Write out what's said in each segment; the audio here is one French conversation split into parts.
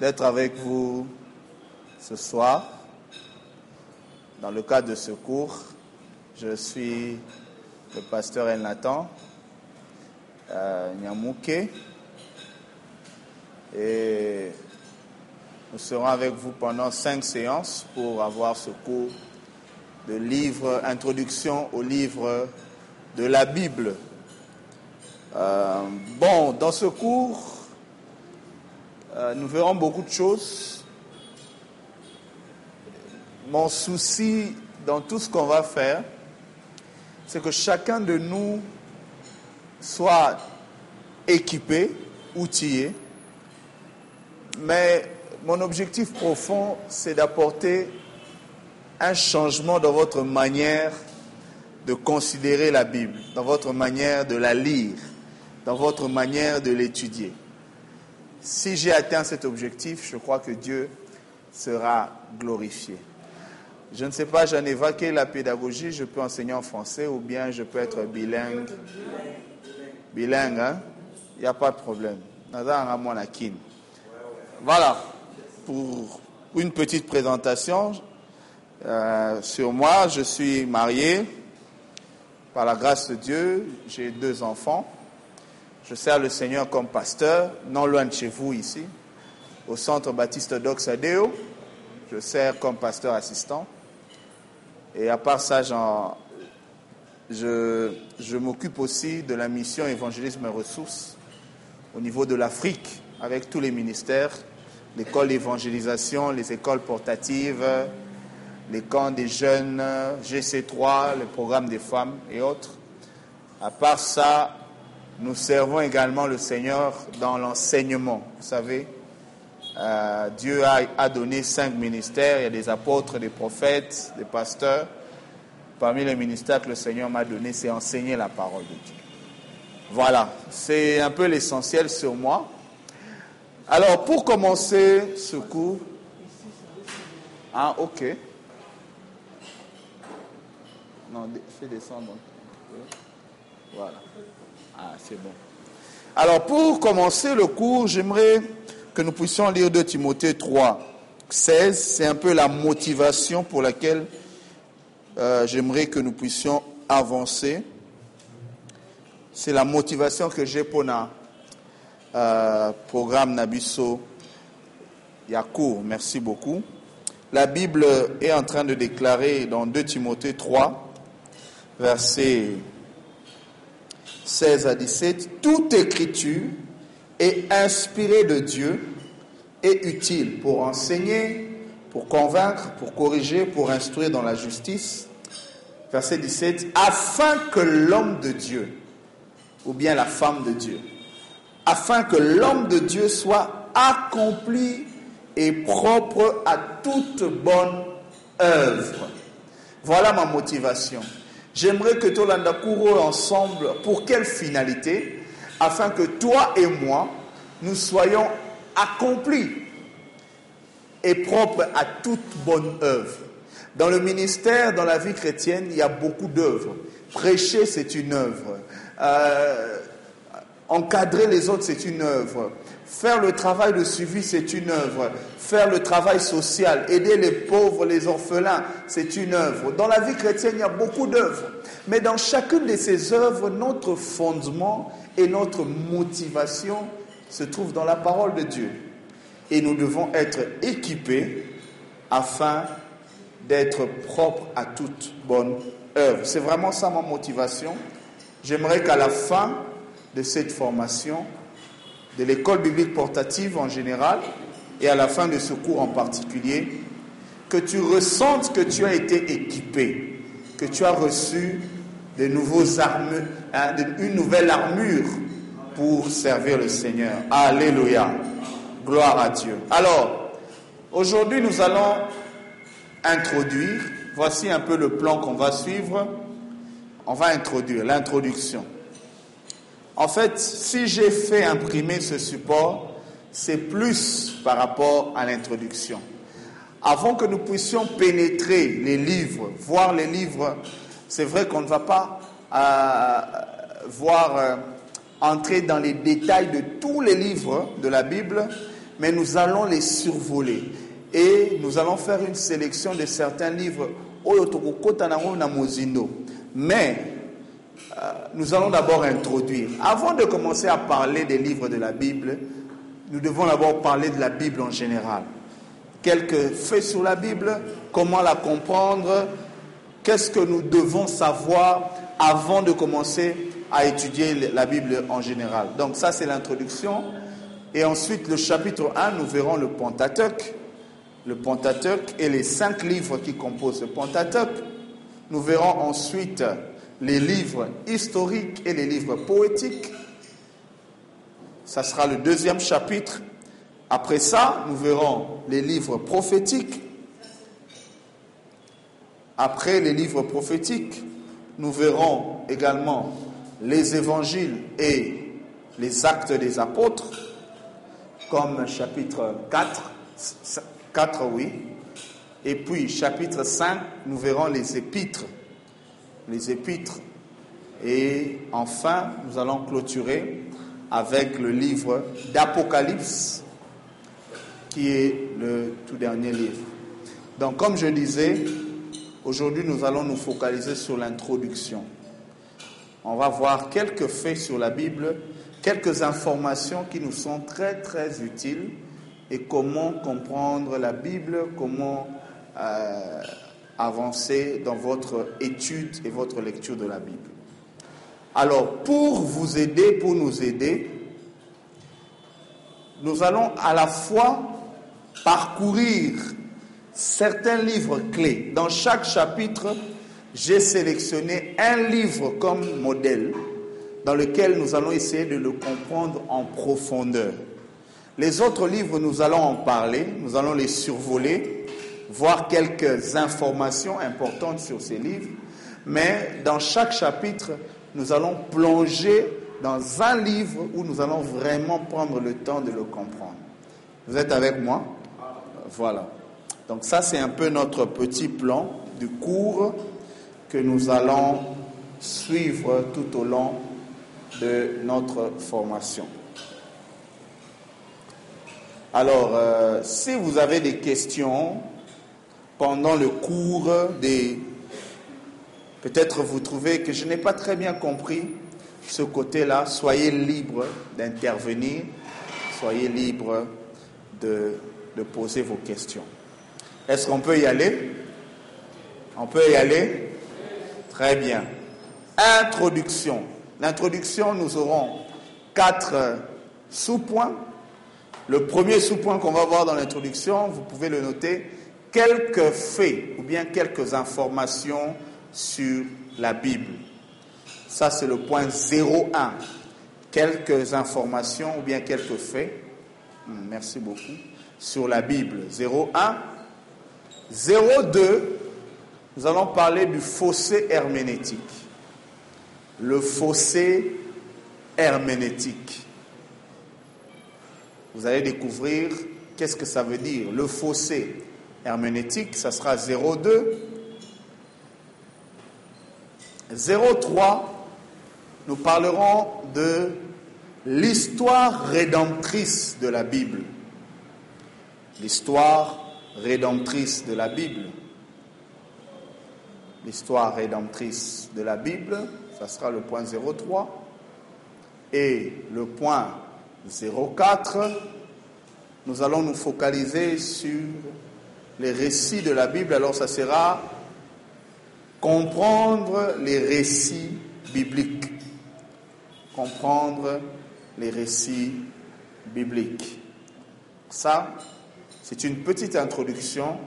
d'être avec vous ce soir dans le cadre de ce cours. Je suis le pasteur El Nathan euh, Nyamouké et nous serons avec vous pendant cinq séances pour avoir ce cours de livre, introduction au livre de la Bible. Euh, bon, dans ce cours, euh, nous verrons beaucoup de choses. Mon souci dans tout ce qu'on va faire, c'est que chacun de nous soit équipé, outillé, mais mon objectif profond, c'est d'apporter un changement dans votre manière de considérer la Bible, dans votre manière de la lire, dans votre manière de l'étudier. Si j'ai atteint cet objectif, je crois que Dieu sera glorifié. Je ne sais pas, j'en ai évoqué la pédagogie, je peux enseigner en français ou bien je peux être bilingue. Bilingue, hein? Il n'y a pas de problème. Voilà, pour une petite présentation euh, sur moi, je suis marié. Par la grâce de Dieu, j'ai deux enfants. Je sers le Seigneur comme pasteur, non loin de chez vous ici, au centre baptiste d'Oxadeo. Je sers comme pasteur assistant. Et à part ça, je, je m'occupe aussi de la mission évangélisme et ressources au niveau de l'Afrique avec tous les ministères, l'école d'évangélisation, les écoles portatives, les camps des jeunes, GC3, le programme des femmes et autres. À part ça, nous servons également le Seigneur dans l'enseignement. Vous savez, euh, Dieu a, donné cinq ministères. Il y a des apôtres, des prophètes, des pasteurs. Parmi les ministères que le Seigneur m'a donné, c'est enseigner la parole de Dieu. Voilà, c'est un peu l'essentiel sur moi. Alors, pour commencer ce cours, ah, ok. Non, fais descendre. Voilà. Ah, c'est bon. Alors, pour commencer le cours, j'aimerais que nous puissions lire 2 Timothée 3, 16. C'est un peu la motivation pour laquelle euh, j'aimerais que nous puissions avancer. C'est la motivation que j'ai pour notre euh, programme Nabiso Yacourt. Merci beaucoup. La Bible est en train de déclarer dans 2 Timothée 3, versets 16 à 17, toute écriture est inspirée de Dieu et utile pour enseigner, pour convaincre, pour corriger, pour instruire dans la justice. Verset 17, afin que l'homme de Dieu, ou bien la femme de Dieu, afin que l'homme de Dieu soit accompli et propre à toute bonne œuvre. Voilà ma motivation. J'aimerais que Tolanda courons ensemble. Pour quelle finalité? Afin que toi et moi, nous soyons accomplis et propres à toute bonne œuvre. Dans le ministère, dans la vie chrétienne, il y a beaucoup d'œuvres. Prêcher, c'est une œuvre. Euh, encadrer les autres, c'est une œuvre. Faire le travail de suivi, c'est une œuvre. Faire le travail social, aider les pauvres, les orphelins, c'est une œuvre. Dans la vie chrétienne, il y a beaucoup d'œuvres. Mais dans chacune de ces œuvres, notre fondement et notre motivation se trouvent dans la parole de Dieu. Et nous devons être équipés afin d'être propres à toute bonne œuvre. C'est vraiment ça ma motivation. J'aimerais qu'à la fin de cette formation, de l'école biblique portative en général et à la fin de ce cours en particulier, que tu ressentes que tu as été équipé, que tu as reçu de nouveaux armes, hein, une nouvelle armure pour servir le Seigneur. Alléluia. Gloire à Dieu. Alors, aujourd'hui, nous allons introduire, voici un peu le plan qu'on va suivre. On va introduire l'introduction. En fait, si j'ai fait imprimer ce support, c'est plus par rapport à l'introduction. Avant que nous puissions pénétrer les livres, voir les livres, c'est vrai qu'on ne va pas euh, voir euh, entrer dans les détails de tous les livres de la Bible, mais nous allons les survoler. Et nous allons faire une sélection de certains livres. Mais nous allons d'abord introduire. Avant de commencer à parler des livres de la Bible, nous devons d'abord parler de la Bible en général. Quelques faits sur la Bible, comment la comprendre, qu'est-ce que nous devons savoir avant de commencer à étudier la Bible en général. Donc ça, c'est l'introduction. Et ensuite, le chapitre 1, nous verrons le Pentateuque. Le Pentateuque et les cinq livres qui composent le Pentateuque. Nous verrons ensuite les livres historiques et les livres poétiques. Ça sera le deuxième chapitre. Après ça, nous verrons les livres prophétiques. Après les livres prophétiques, nous verrons également les évangiles et les actes des apôtres, comme chapitre 4, 4 oui. Et puis chapitre 5, nous verrons les épîtres. Les épîtres. Et enfin, nous allons clôturer avec le livre d'Apocalypse, qui est le tout dernier livre. Donc, comme je disais, aujourd'hui, nous allons nous focaliser sur l'introduction. On va voir quelques faits sur la Bible, quelques informations qui nous sont très, très utiles et comment comprendre la Bible, comment euh, avancer dans votre étude et votre lecture de la Bible. Alors, pour vous aider, pour nous aider, nous allons à la fois parcourir certains livres clés. Dans chaque chapitre, j'ai sélectionné un livre comme modèle dans lequel nous allons essayer de le comprendre en profondeur. Les autres livres, nous allons en parler, nous allons les survoler, voir quelques informations importantes sur ces livres, mais dans chaque chapitre, nous allons plonger dans un livre où nous allons vraiment prendre le temps de le comprendre. Vous êtes avec moi? Voilà. Donc ça, c'est un peu notre petit plan du cours que nous allons suivre tout au long de notre formation. Alors, euh, si vous avez des questions pendant le cours des Peut-être vous trouvez que je n'ai pas très bien compris ce côté-là. Soyez libre d'intervenir, soyez libre de, de, poser vos questions. Est-ce qu'on peut y aller? On peut y aller? Très bien. Introduction. L'introduction, nous aurons quatre sous-points. Le premier sous-point qu'on va voir dans l'introduction, vous pouvez le noter, quelques faits ou bien quelques informations sur la Bible. Ça, c'est le point 01. Quelques informations ou bien quelques faits. Hmm, merci beaucoup. Sur la Bible. 01. 02. Nous allons parler du fossé herménétique. Le fossé herménétique. Vous allez découvrir qu'est-ce que ça veut dire. Le fossé herménétique, ça sera 02. 03, nous parlerons de l'histoire rédemptrice de la Bible. L'histoire rédemptrice de la Bible. L'histoire rédemptrice de la Bible, ça sera le point 03. Et le point 04, nous allons nous focaliser sur les récits de la Bible. Alors ça sera comprendre les récits bibliques. Comprendre les récits bibliques. Ça, c'est une petite introduction,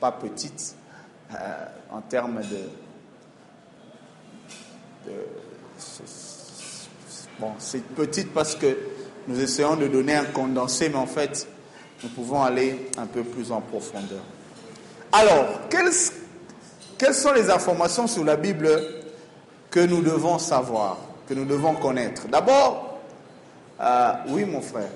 pas petite, euh, en termes de... bon, c'est petite parce que nous essayons de donner un condensé, mais en fait, nous pouvons aller un peu plus en profondeur. Alors, quelles sont les informations sur la Bible que nous devons savoir, que nous devons connaître? D'abord, euh, oui mon frère.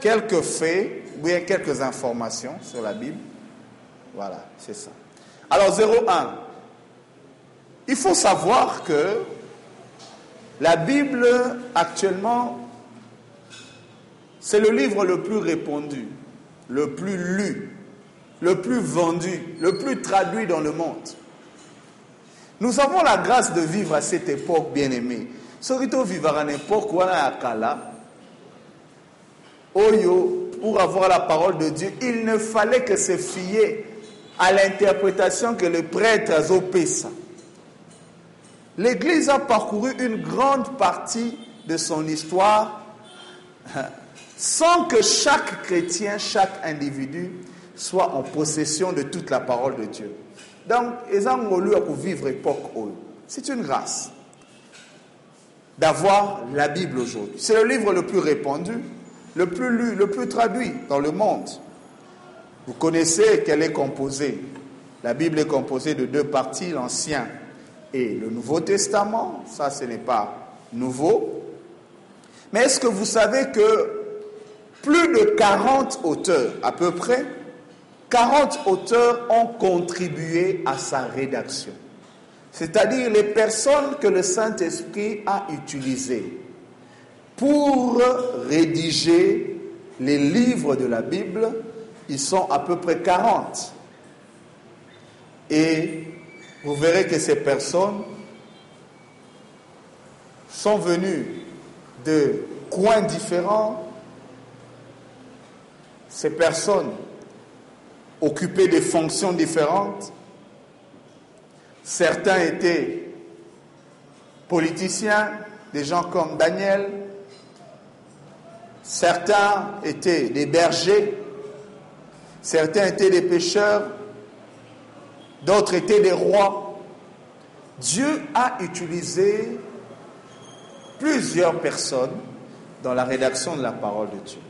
Quelques faits, oui, quelques informations sur la Bible. Voilà, c'est ça. Alors 01. Il faut savoir que La Bible, actuellement, c'est le livre le plus répandu, le plus lu, le plus vendu, le plus traduit dans le monde. Nous avons la grâce de vivre à cette époque bien-aimée. Sorito vivre à l'époque où Kala, Oyo, pour avoir la parole de Dieu, il ne fallait que se fier à l'interprétation que le prêtre a ça. L'Église a parcouru une grande partie de son histoire sans que chaque chrétien, chaque individu soit en possession de toute la parole de Dieu. Donc, vivre époque C'est une grâce d'avoir la Bible aujourd'hui. C'est le livre le plus répandu, le plus lu, le plus traduit dans le monde. Vous connaissez qu'elle est composée. La Bible est composée de deux parties, l'Ancien et le Nouveau Testament. Ça, ce n'est pas nouveau. Mais est-ce que vous savez que plus de 40 auteurs, à peu près, 40 auteurs ont contribué à sa rédaction. C'est-à-dire les personnes que le Saint-Esprit a utilisées pour rédiger les livres de la Bible, ils sont à peu près 40. Et vous verrez que ces personnes sont venues de coins différents. Ces personnes occupaient des fonctions différentes. Certains étaient politiciens, des gens comme Daniel. Certains étaient des bergers. Certains étaient des pêcheurs. D'autres étaient des rois. Dieu a utilisé plusieurs personnes dans la rédaction de la parole de Dieu.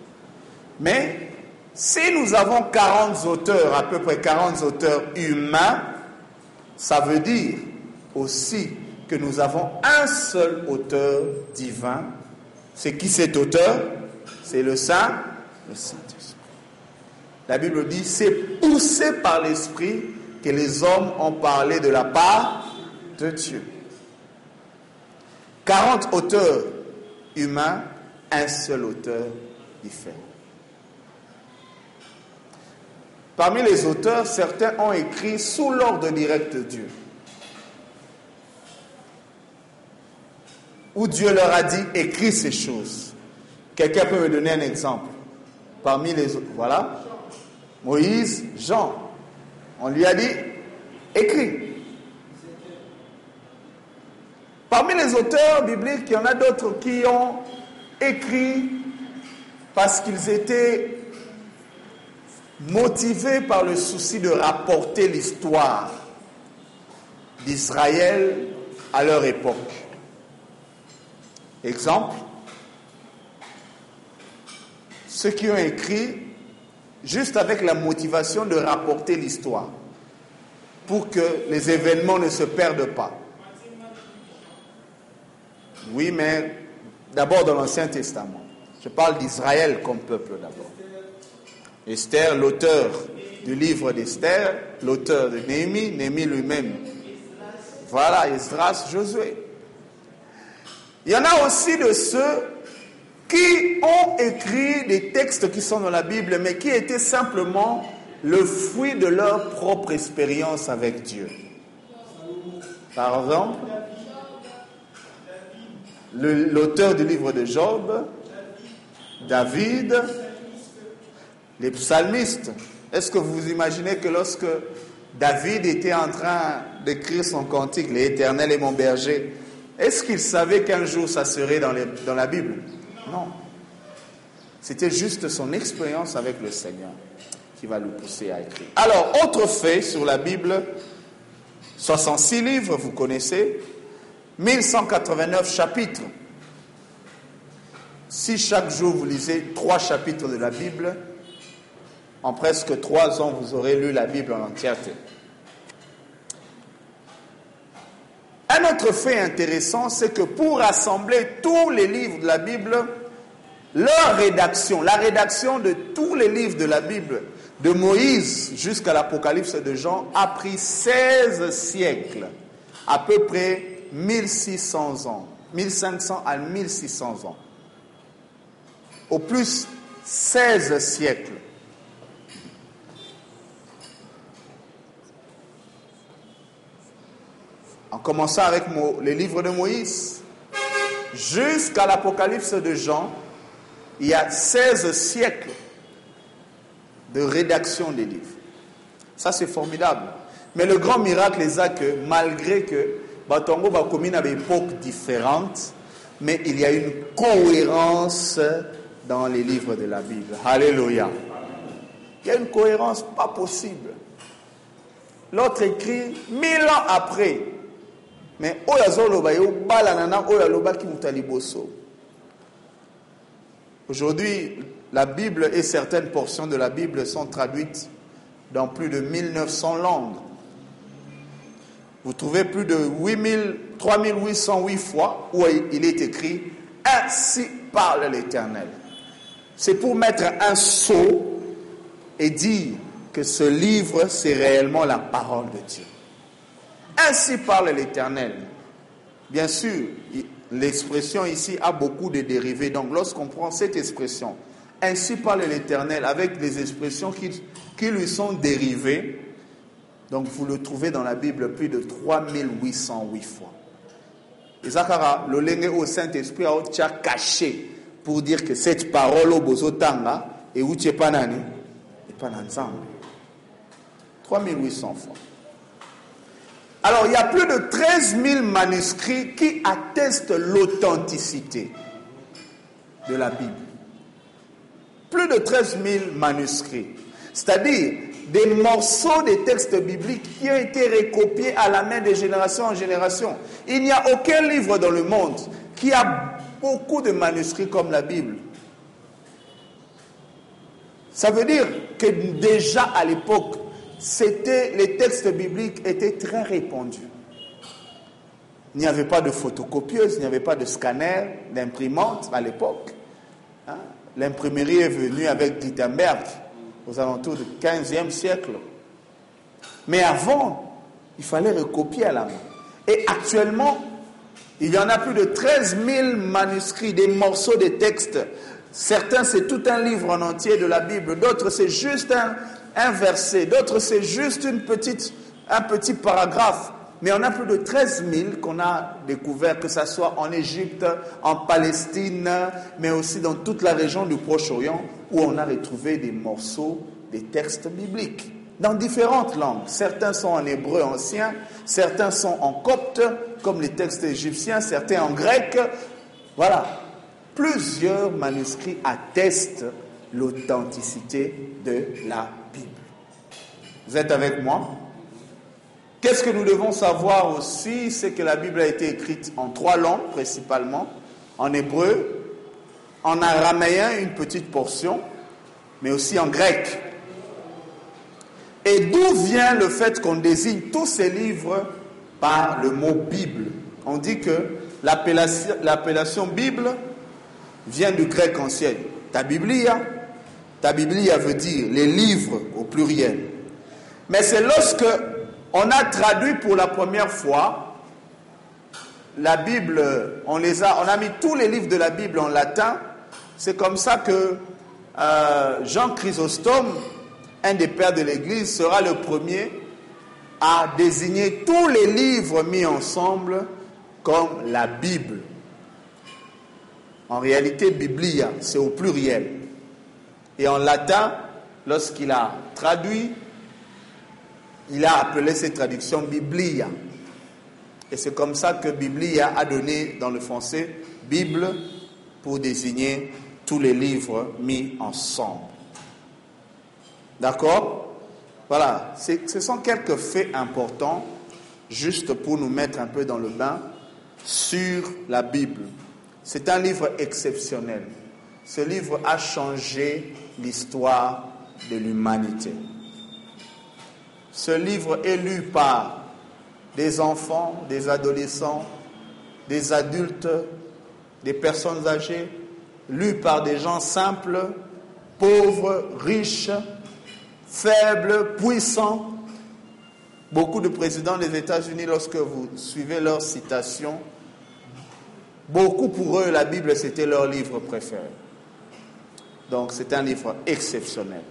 Mais si nous avons 40 auteurs, à peu près 40 auteurs humains, ça veut dire aussi que nous avons un seul auteur divin. C'est qui cet auteur? C'est le Saint, le Saint-Esprit. La Bible dit, c'est poussé par l'Esprit que les hommes ont parlé de la part de Dieu. 40 auteurs humains, un seul auteur différent. Parmi les auteurs, certains ont écrit sous l'ordre direct de Dieu. Où Dieu leur a dit, écris ces choses. Quelqu'un peut me donner un exemple Parmi les autres, voilà. Moïse, Jean, on lui a dit, écris. Parmi les auteurs bibliques, il y en a d'autres qui ont écrit parce qu'ils étaient motivés par le souci de rapporter l'histoire d'Israël à leur époque. Exemple, ceux qui ont écrit juste avec la motivation de rapporter l'histoire, pour que les événements ne se perdent pas. Oui, mais d'abord dans l'Ancien Testament. Je parle d'Israël comme peuple d'abord. Esther, l'auteur du livre d'Esther, l'auteur de Néhémie, Néhémie lui-même. Voilà, Esdras, Josué. Il y en a aussi de ceux qui ont écrit des textes qui sont dans la Bible, mais qui étaient simplement le fruit de leur propre expérience avec Dieu. Par exemple, l'auteur du livre de Job, David, les psalmistes. Est-ce que vous imaginez que lorsque David était en train d'écrire son cantique, l'Éternel est mon berger, est-ce qu'il savait qu'un jour ça serait dans, dans la Bible? Non. C'était juste son expérience avec le Seigneur qui va le pousser à écrire. Alors, autre fait sur la Bible, 66 livres, vous connaissez, 1189 chapitres. Si chaque jour vous lisez trois chapitres de la Bible, en presque trois ans, vous aurez lu la Bible en entièreté. Un autre fait intéressant, c'est que pour rassembler tous les livres de la Bible, leur rédaction, la rédaction de tous les livres de la Bible, de Moïse jusqu'à l'Apocalypse de Jean, a pris 16 siècles, à peu près 1600 ans. 1500 à 1600 ans. Au plus 16 siècles. Commençant avec les livres de Moïse, jusqu'à l'Apocalypse de Jean, il y a 16 siècles de rédaction des livres. Ça, c'est formidable. Mais le grand miracle est que malgré que Batongo Bakomi avait époques différentes, mais il y a une cohérence dans les livres de la Bible. Alléluia. Il y a une cohérence pas possible. L'autre écrit mille ans après. Mais Aujourd'hui, la Bible et certaines portions de la Bible sont traduites dans plus de 1900 langues. Vous trouvez plus de 3808 fois où il est écrit Ainsi parle l'Éternel. C'est pour mettre un sceau et dire que ce livre, c'est réellement la parole de Dieu. Ainsi parle l'Éternel. Bien sûr, l'expression ici a beaucoup de dérivés. Donc lorsqu'on prend cette expression, ainsi parle l'Éternel, avec des expressions qui, qui lui sont dérivées, donc vous le trouvez dans la Bible plus de 3808 fois. Et Zachara, le lengue au Saint-Esprit a caché pour dire que cette parole au Bozotanga et où tu pas nani? Et pas ensemble. 3800 fois. Alors il y a plus de 13 000 manuscrits qui attestent l'authenticité de la Bible. Plus de 13 000 manuscrits. C'est-à-dire des morceaux des textes bibliques qui ont été recopiés à la main de génération en génération. Il n'y a aucun livre dans le monde qui a beaucoup de manuscrits comme la Bible. Ça veut dire que déjà à l'époque, c'était, les textes bibliques étaient très répandus. Il n'y avait pas de photocopieuse, il n'y avait pas de scanner, d'imprimante à l'époque. Hein. L'imprimerie est venue avec Gutenberg aux alentours du 15e siècle. Mais avant, il fallait recopier à la main. Et actuellement, il y en a plus de 13 000 manuscrits, des morceaux de textes. Certains, c'est tout un livre en entier de la Bible. D'autres, c'est juste un, verset. D'autres, c'est juste un petit paragraphe. Mais on a plus de 13 000 qu'on a découvert, que ce soit en Égypte, en Palestine, mais aussi dans toute la région du Proche-Orient, où on a retrouvé des morceaux des textes bibliques dans différentes langues. Certains sont en hébreu ancien, certains sont en copte, comme les textes égyptiens, certains en grec. Voilà. Plusieurs manuscrits attestent l'authenticité de la Bible. Vous êtes avec moi? Qu'est-ce que nous devons savoir aussi? C'est que la Bible a été écrite en trois langues principalement, en hébreu, en araméen une petite portion, mais aussi en grec. Et d'où vient le fait qu'on désigne tous ces livres par le mot Bible? On dit que l'appellation Bible vient du grec ancien. Ta Biblia, ta Biblia veut dire les livres au pluriel. Mais c'est lorsque on a traduit pour la première fois la Bible, on les a, on a mis tous les livres de la Bible en latin. C'est comme ça que euh, Jean Chrysostome, un des pères de l'Église, sera le premier à désigner tous les livres mis ensemble comme la Bible. En réalité, Biblia, c'est au pluriel. Et en latin, lorsqu'il a traduit, il a appelé cette traduction Biblia. Et c'est comme ça que Biblia a donné dans le français Bible pour désigner tous les livres mis ensemble. D'accord? Voilà, ce sont quelques faits importants, juste pour nous mettre un peu dans le bain, sur la Bible. C'est un livre exceptionnel. Ce livre a changé l'histoire de l'humanité. Ce livre est lu par des enfants, des adolescents, des adultes, des personnes âgées, lu par des gens simples, pauvres, riches, faibles, puissants. Beaucoup de présidents des États-Unis, lorsque vous suivez leurs citations, Beaucoup pour eux, la Bible, c'était leur livre préféré. Donc c'est un livre exceptionnel.